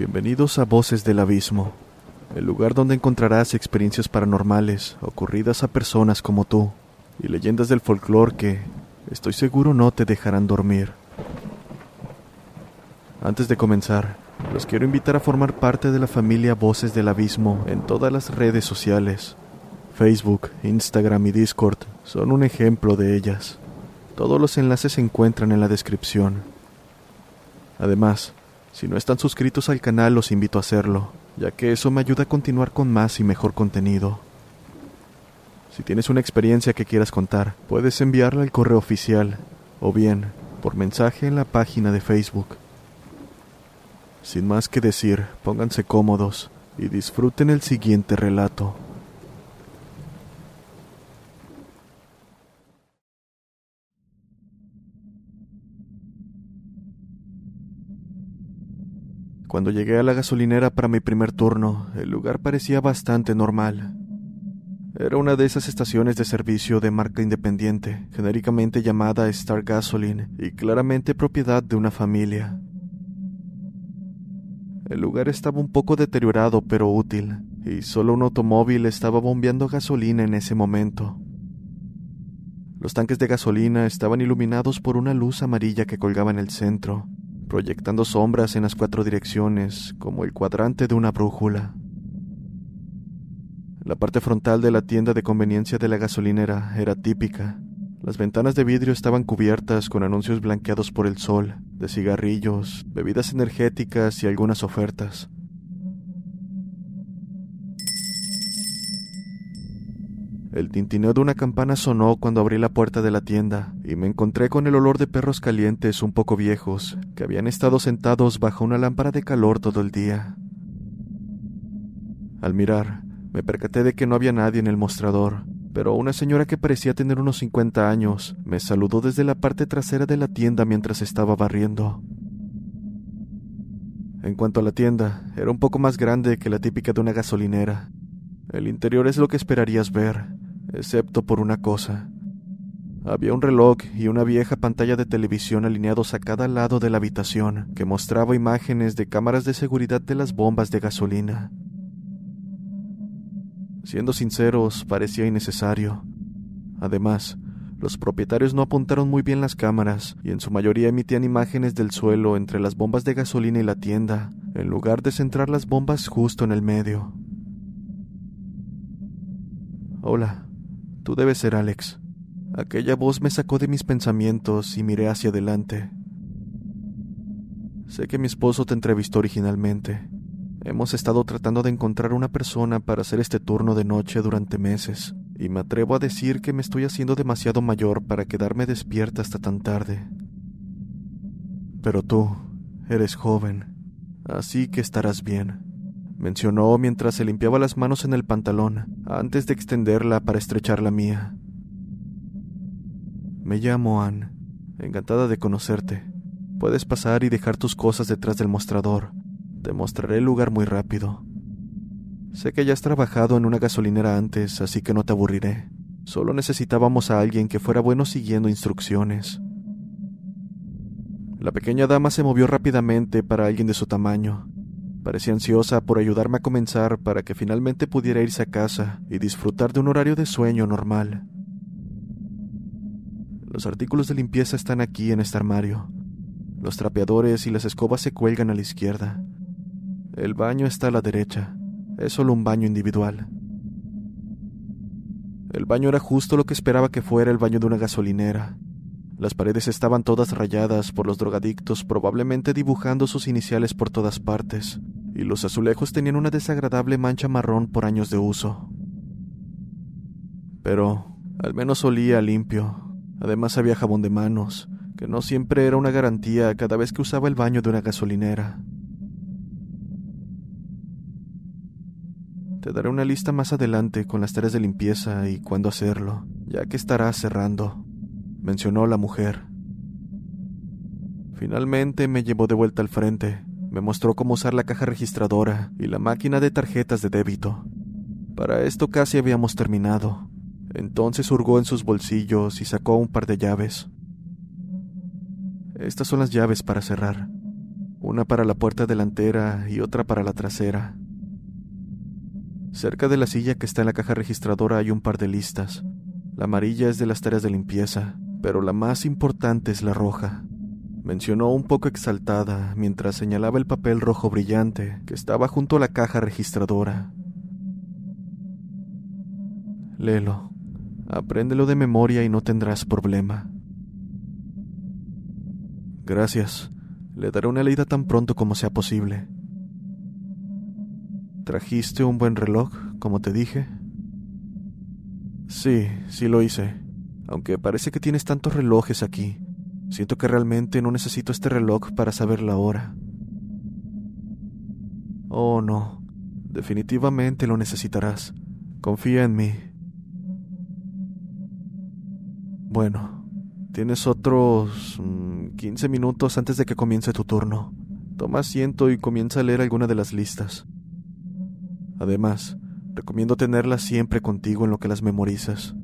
Bienvenidos a Voces del Abismo, el lugar donde encontrarás experiencias paranormales ocurridas a personas como tú y leyendas del folclore que, estoy seguro, no te dejarán dormir. Antes de comenzar, los quiero invitar a formar parte de la familia Voces del Abismo en todas las redes sociales. Facebook, Instagram y Discord son un ejemplo de ellas. Todos los enlaces se encuentran en la descripción. Además, si no están suscritos al canal, los invito a hacerlo, ya que eso me ayuda a continuar con más y mejor contenido. Si tienes una experiencia que quieras contar, puedes enviarla al correo oficial o bien por mensaje en la página de Facebook. Sin más que decir, pónganse cómodos y disfruten el siguiente relato. Cuando llegué a la gasolinera para mi primer turno, el lugar parecía bastante normal. Era una de esas estaciones de servicio de marca independiente, genéricamente llamada Star Gasoline y claramente propiedad de una familia. El lugar estaba un poco deteriorado pero útil, y solo un automóvil estaba bombeando gasolina en ese momento. Los tanques de gasolina estaban iluminados por una luz amarilla que colgaba en el centro, proyectando sombras en las cuatro direcciones, como el cuadrante de una brújula. La parte frontal de la tienda de conveniencia de la gasolinera era típica. Las ventanas de vidrio estaban cubiertas con anuncios blanqueados por el sol, de cigarrillos, bebidas energéticas y algunas ofertas. El tintineo de una campana sonó cuando abrí la puerta de la tienda y me encontré con el olor de perros calientes un poco viejos que habían estado sentados bajo una lámpara de calor todo el día. Al mirar, me percaté de que no había nadie en el mostrador, pero una señora que parecía tener unos 50 años me saludó desde la parte trasera de la tienda mientras estaba barriendo. En cuanto a la tienda, era un poco más grande que la típica de una gasolinera. El interior es lo que esperarías ver, excepto por una cosa. Había un reloj y una vieja pantalla de televisión alineados a cada lado de la habitación que mostraba imágenes de cámaras de seguridad de las bombas de gasolina. Siendo sinceros, parecía innecesario. Además, los propietarios no apuntaron muy bien las cámaras y en su mayoría emitían imágenes del suelo entre las bombas de gasolina y la tienda, en lugar de centrar las bombas justo en el medio. Hola, tú debes ser Alex. Aquella voz me sacó de mis pensamientos y miré hacia adelante. Sé que mi esposo te entrevistó originalmente. Hemos estado tratando de encontrar una persona para hacer este turno de noche durante meses, y me atrevo a decir que me estoy haciendo demasiado mayor para quedarme despierta hasta tan tarde. Pero tú eres joven, así que estarás bien. Mencionó mientras se limpiaba las manos en el pantalón antes de extenderla para estrechar la mía. Me llamo Anne. Encantada de conocerte. Puedes pasar y dejar tus cosas detrás del mostrador. Te mostraré el lugar muy rápido. Sé que ya has trabajado en una gasolinera antes, así que no te aburriré. Solo necesitábamos a alguien que fuera bueno siguiendo instrucciones. La pequeña dama se movió rápidamente para alguien de su tamaño. Parecía ansiosa por ayudarme a comenzar para que finalmente pudiera irse a casa y disfrutar de un horario de sueño normal. Los artículos de limpieza están aquí en este armario. Los trapeadores y las escobas se cuelgan a la izquierda. El baño está a la derecha. Es solo un baño individual. El baño era justo lo que esperaba que fuera el baño de una gasolinera. Las paredes estaban todas rayadas por los drogadictos, probablemente dibujando sus iniciales por todas partes, y los azulejos tenían una desagradable mancha marrón por años de uso. Pero al menos olía limpio. Además había jabón de manos, que no siempre era una garantía cada vez que usaba el baño de una gasolinera. Te daré una lista más adelante con las tareas de limpieza y cuándo hacerlo, ya que estará cerrando mencionó la mujer. Finalmente me llevó de vuelta al frente, me mostró cómo usar la caja registradora y la máquina de tarjetas de débito. Para esto casi habíamos terminado. Entonces hurgó en sus bolsillos y sacó un par de llaves. Estas son las llaves para cerrar. Una para la puerta delantera y otra para la trasera. Cerca de la silla que está en la caja registradora hay un par de listas. La amarilla es de las tareas de limpieza, pero la más importante es la roja. Mencionó un poco exaltada mientras señalaba el papel rojo brillante que estaba junto a la caja registradora. Léelo. Apréndelo de memoria y no tendrás problema. Gracias. Le daré una leída tan pronto como sea posible. ¿Trajiste un buen reloj, como te dije? Sí, sí lo hice. Aunque parece que tienes tantos relojes aquí. Siento que realmente no necesito este reloj para saber la hora. Oh, no. Definitivamente lo necesitarás. Confía en mí. Bueno, tienes otros 15 mm, minutos antes de que comience tu turno. Toma asiento y comienza a leer alguna de las listas. Además, recomiendo tenerlas siempre contigo en lo que las memorizas.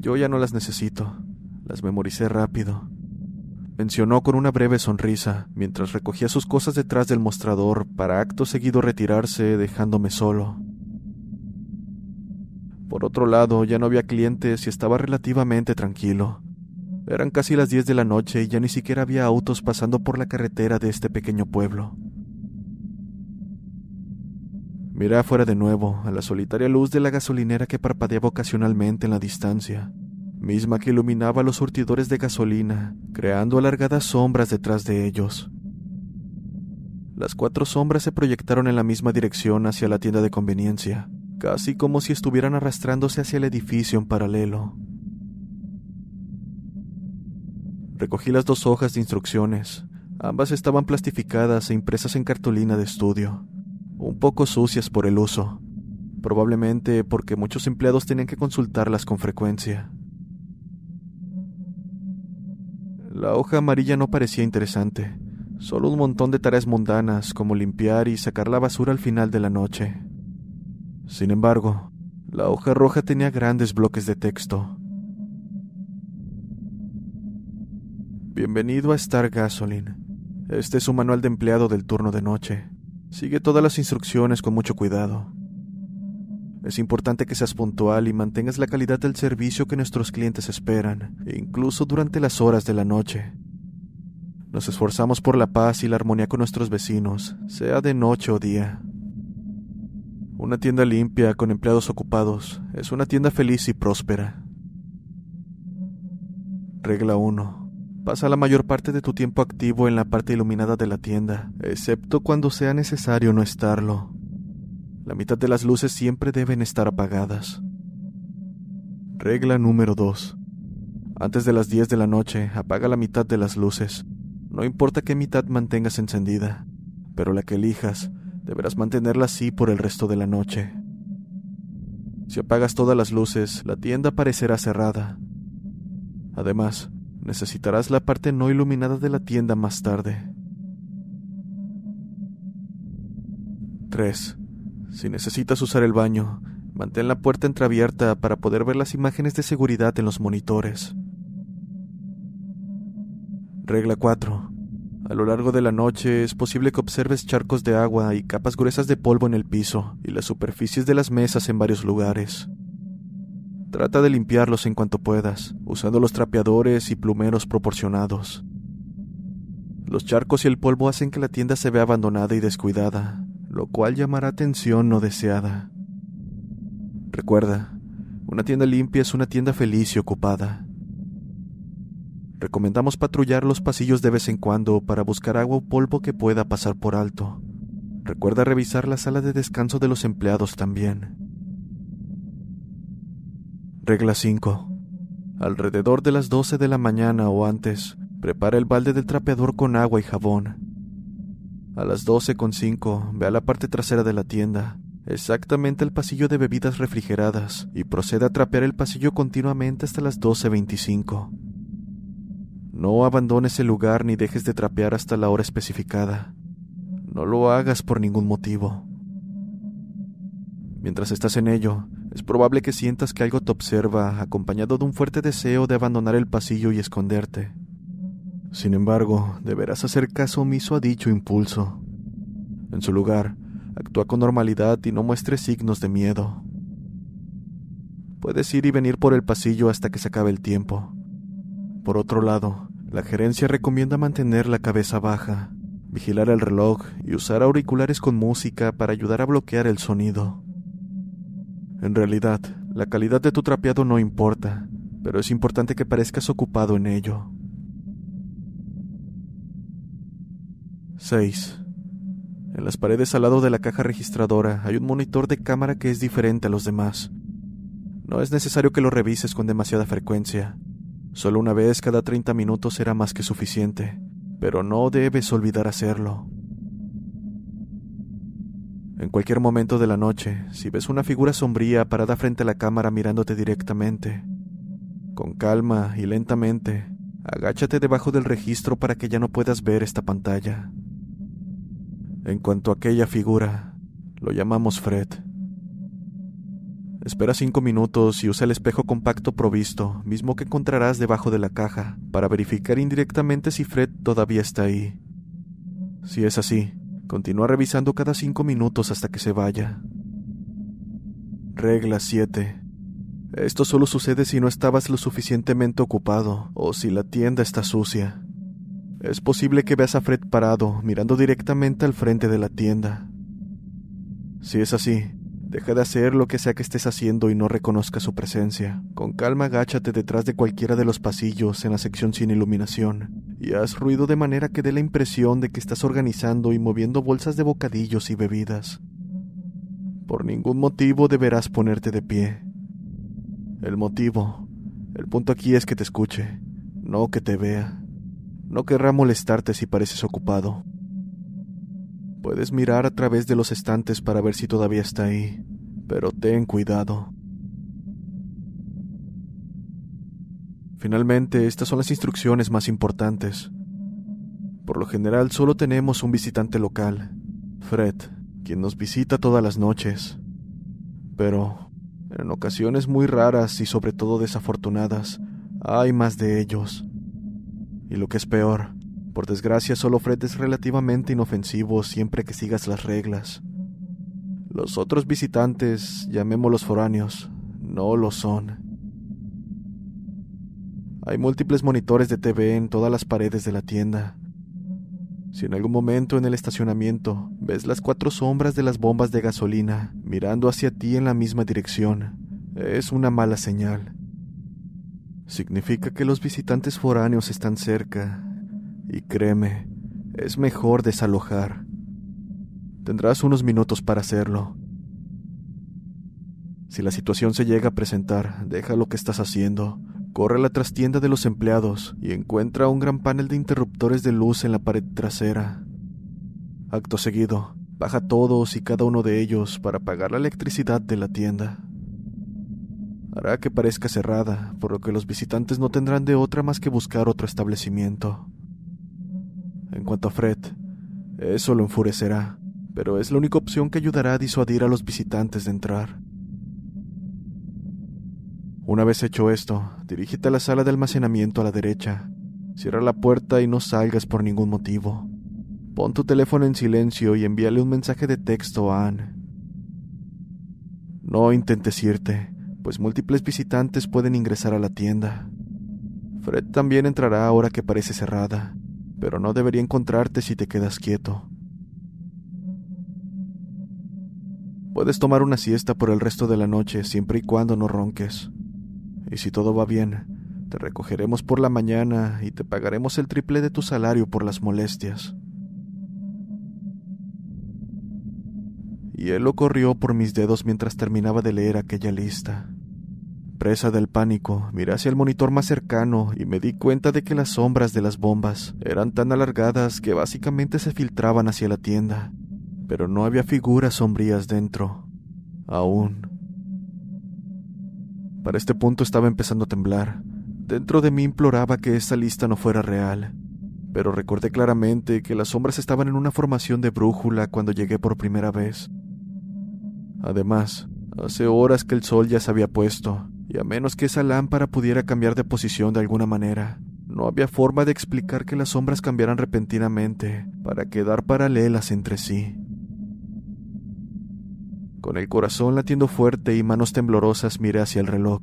Yo ya no las necesito. Las memoricé rápido. Mencionó con una breve sonrisa, mientras recogía sus cosas detrás del mostrador para acto seguido retirarse, dejándome solo. Por otro lado, ya no había clientes y estaba relativamente tranquilo. Eran casi las diez de la noche y ya ni siquiera había autos pasando por la carretera de este pequeño pueblo. Miré afuera de nuevo, a la solitaria luz de la gasolinera que parpadeaba ocasionalmente en la distancia, misma que iluminaba los surtidores de gasolina, creando alargadas sombras detrás de ellos. Las cuatro sombras se proyectaron en la misma dirección hacia la tienda de conveniencia, casi como si estuvieran arrastrándose hacia el edificio en paralelo. Recogí las dos hojas de instrucciones. Ambas estaban plastificadas e impresas en cartulina de estudio un poco sucias por el uso, probablemente porque muchos empleados tenían que consultarlas con frecuencia. La hoja amarilla no parecía interesante, solo un montón de tareas mundanas como limpiar y sacar la basura al final de la noche. Sin embargo, la hoja roja tenía grandes bloques de texto. Bienvenido a Star Gasoline. Este es un manual de empleado del turno de noche. Sigue todas las instrucciones con mucho cuidado. Es importante que seas puntual y mantengas la calidad del servicio que nuestros clientes esperan, incluso durante las horas de la noche. Nos esforzamos por la paz y la armonía con nuestros vecinos, sea de noche o día. Una tienda limpia con empleados ocupados es una tienda feliz y próspera. Regla 1. Pasa la mayor parte de tu tiempo activo en la parte iluminada de la tienda, excepto cuando sea necesario no estarlo. La mitad de las luces siempre deben estar apagadas. Regla número 2. Antes de las 10 de la noche, apaga la mitad de las luces. No importa qué mitad mantengas encendida, pero la que elijas deberás mantenerla así por el resto de la noche. Si apagas todas las luces, la tienda parecerá cerrada. Además, necesitarás la parte no iluminada de la tienda más tarde. 3. Si necesitas usar el baño, mantén la puerta entreabierta para poder ver las imágenes de seguridad en los monitores. Regla 4. A lo largo de la noche es posible que observes charcos de agua y capas gruesas de polvo en el piso y las superficies de las mesas en varios lugares. Trata de limpiarlos en cuanto puedas, usando los trapeadores y plumeros proporcionados. Los charcos y el polvo hacen que la tienda se vea abandonada y descuidada, lo cual llamará atención no deseada. Recuerda, una tienda limpia es una tienda feliz y ocupada. Recomendamos patrullar los pasillos de vez en cuando para buscar agua o polvo que pueda pasar por alto. Recuerda revisar la sala de descanso de los empleados también. Regla 5. Alrededor de las 12 de la mañana o antes, prepara el balde del trapeador con agua y jabón. A las 12.5, ve a la parte trasera de la tienda, exactamente el pasillo de bebidas refrigeradas, y procede a trapear el pasillo continuamente hasta las 12.25. No abandones el lugar ni dejes de trapear hasta la hora especificada. No lo hagas por ningún motivo. Mientras estás en ello, es probable que sientas que algo te observa, acompañado de un fuerte deseo de abandonar el pasillo y esconderte. Sin embargo, deberás hacer caso omiso a dicho impulso. En su lugar, actúa con normalidad y no muestres signos de miedo. Puedes ir y venir por el pasillo hasta que se acabe el tiempo. Por otro lado, la gerencia recomienda mantener la cabeza baja, vigilar el reloj y usar auriculares con música para ayudar a bloquear el sonido. En realidad, la calidad de tu trapeado no importa, pero es importante que parezcas ocupado en ello. 6. En las paredes al lado de la caja registradora hay un monitor de cámara que es diferente a los demás. No es necesario que lo revises con demasiada frecuencia, Solo una vez cada 30 minutos será más que suficiente, pero no debes olvidar hacerlo. En cualquier momento de la noche, si ves una figura sombría parada frente a la cámara mirándote directamente, con calma y lentamente, agáchate debajo del registro para que ya no puedas ver esta pantalla. En cuanto a aquella figura, lo llamamos Fred. Espera cinco minutos y usa el espejo compacto provisto, mismo que encontrarás debajo de la caja, para verificar indirectamente si Fred todavía está ahí. Si es así, continúa revisando cada cinco minutos hasta que se vaya. Regla 7. Esto solo sucede si no estabas lo suficientemente ocupado o si la tienda está sucia. Es posible que veas a Fred parado, mirando directamente al frente de la tienda. Si es así, Deja de hacer lo que sea que estés haciendo y no reconozca su presencia. Con calma agáchate detrás de cualquiera de los pasillos en la sección sin iluminación y haz ruido de manera que dé la impresión de que estás organizando y moviendo bolsas de bocadillos y bebidas. Por ningún motivo deberás ponerte de pie. El motivo, el punto aquí es que te escuche, no que te vea. No querrá molestarte si pareces ocupado. Puedes mirar a través de los estantes para ver si todavía está ahí, pero ten cuidado. Finalmente, estas son las instrucciones más importantes. Por lo general solo tenemos un visitante local, Fred, quien nos visita todas las noches. Pero, en ocasiones muy raras y sobre todo desafortunadas, hay más de ellos. Y lo que es peor, por desgracia, solo Fred es relativamente inofensivo siempre que sigas las reglas. Los otros visitantes, llamémoslos foráneos, no lo son. Hay múltiples monitores de TV en todas las paredes de la tienda. Si en algún momento en el estacionamiento ves las cuatro sombras de las bombas de gasolina mirando hacia ti en la misma dirección, es una mala señal. Significa que los visitantes foráneos están cerca y créeme, es mejor desalojar. Tendrás unos minutos para hacerlo. Si la situación se llega a presentar, deja lo que estás haciendo, corre a la trastienda de los empleados y encuentra un gran panel de interruptores de luz en la pared trasera. Acto seguido, baja todos y cada uno de ellos para pagar la electricidad de la tienda. Hará que parezca cerrada, por lo que los visitantes no tendrán de otra más que buscar otro establecimiento. En cuanto a Fred, eso lo enfurecerá, pero es la única opción que ayudará a disuadir a los visitantes de entrar. Una vez hecho esto, dirígete a la sala de almacenamiento a la derecha. Cierra la puerta y no salgas por ningún motivo. Pon tu teléfono en silencio y envíale un mensaje de texto a Anne. No intentes irte, pues múltiples visitantes pueden ingresar a la tienda. Fred también entrará ahora que parece cerrada, pero no debería encontrarte si te quedas quieto. Puedes tomar una siesta por el resto de la noche siempre y cuando no ronques y si todo va bien, te recogeremos por la mañana y te pagaremos el triple de tu salario por las molestias. Y él lo corrió por mis dedos mientras terminaba de leer aquella lista. Presa del pánico, miré hacia el monitor más cercano y me di cuenta de que las sombras de las bombas eran tan alargadas que básicamente se filtraban hacia la tienda, pero no había figuras sombrías dentro. Aún. Para este punto estaba empezando a temblar. Dentro de mí imploraba que esta lista no fuera real, pero recordé claramente que las sombras estaban en una formación de brújula cuando llegué por primera vez. Además, hace horas que el sol ya se había puesto, y a menos que esa lámpara pudiera cambiar de posición de alguna manera, no había forma de explicar que las sombras cambiaran repentinamente para quedar paralelas entre sí. Con el corazón latiendo fuerte y manos temblorosas miré hacia el reloj.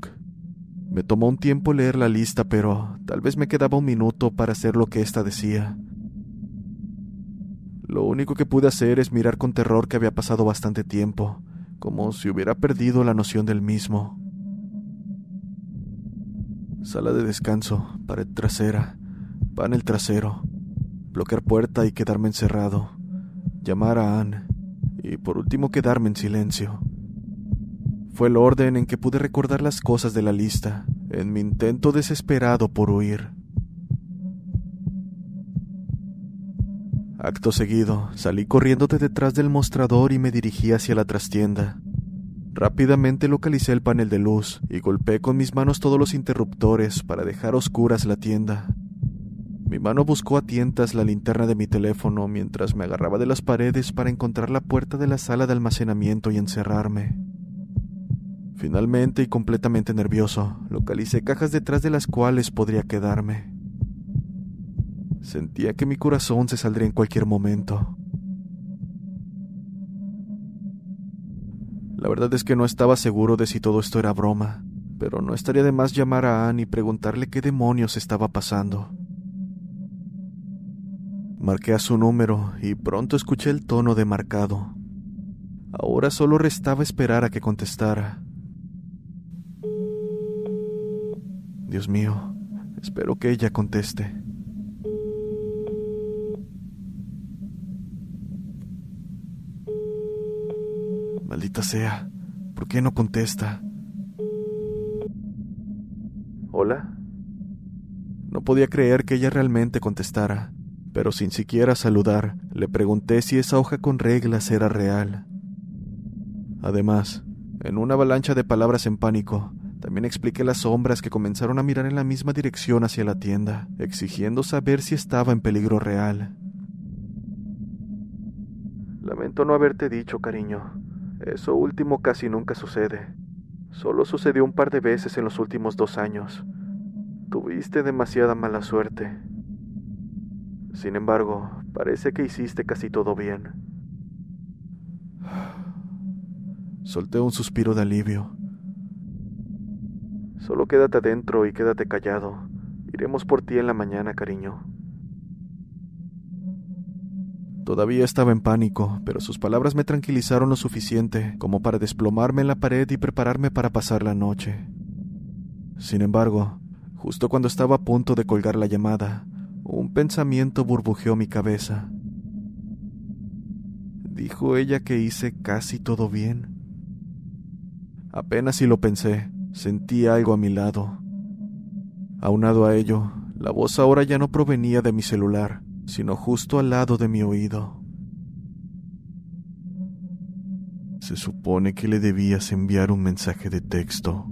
Me tomó un tiempo leer la lista, pero tal vez me quedaba un minuto para hacer lo que ésta decía. Lo único que pude hacer es mirar con terror que había pasado bastante tiempo, como si hubiera perdido la noción del mismo. Sala de descanso, pared trasera, panel trasero, bloquear puerta y quedarme encerrado, llamar a Anne, y por último quedarme en silencio. Fue el orden en que pude recordar las cosas de la lista, en mi intento desesperado por huir. Acto seguido, salí corriendo de detrás del mostrador y me dirigí hacia la trastienda. Rápidamente localicé el panel de luz y golpeé con mis manos todos los interruptores para dejar oscuras la tienda. Mi mano buscó a tientas la linterna de mi teléfono mientras me agarraba de las paredes para encontrar la puerta de la sala de almacenamiento y encerrarme. Finalmente y completamente nervioso, localicé cajas detrás de las cuales podría quedarme. Sentía que mi corazón se saldría en cualquier momento. La verdad es que no estaba seguro de si todo esto era broma, pero no estaría de más llamar a Anne y preguntarle qué demonios estaba pasando. Marqué a su número y pronto escuché el tono de marcado. Ahora solo restaba esperar a que contestara. Dios mío, espero que ella conteste. Maldita sea, ¿por qué no contesta? ¿Hola? No podía creer que ella realmente contestara pero sin siquiera saludar, le pregunté si esa hoja con reglas era real. Además, en una avalancha de palabras en pánico, también expliqué las sombras que comenzaron a mirar en la misma dirección hacia la tienda, exigiendo saber si estaba en peligro real. Lamento no haberte dicho, cariño. Eso último casi nunca sucede. Solo sucedió un par de veces en los últimos dos años. Tuviste demasiada mala suerte. Sin embargo, parece que hiciste casi todo bien. Solté un suspiro de alivio. Solo quédate adentro y quédate callado. Iremos por ti en la mañana, cariño. Todavía estaba en pánico, pero sus palabras me tranquilizaron lo suficiente como para desplomarme en la pared y prepararme para pasar la noche. Sin embargo, justo cuando estaba a punto de colgar la llamada, un pensamiento burbujeó mi cabeza. Dijo ella que hice casi todo bien. Apenas si lo pensé, sentí algo a mi lado. Aunado a ello, la voz ahora ya no provenía de mi celular, sino justo al lado de mi oído. Se supone que le debías enviar un mensaje de texto.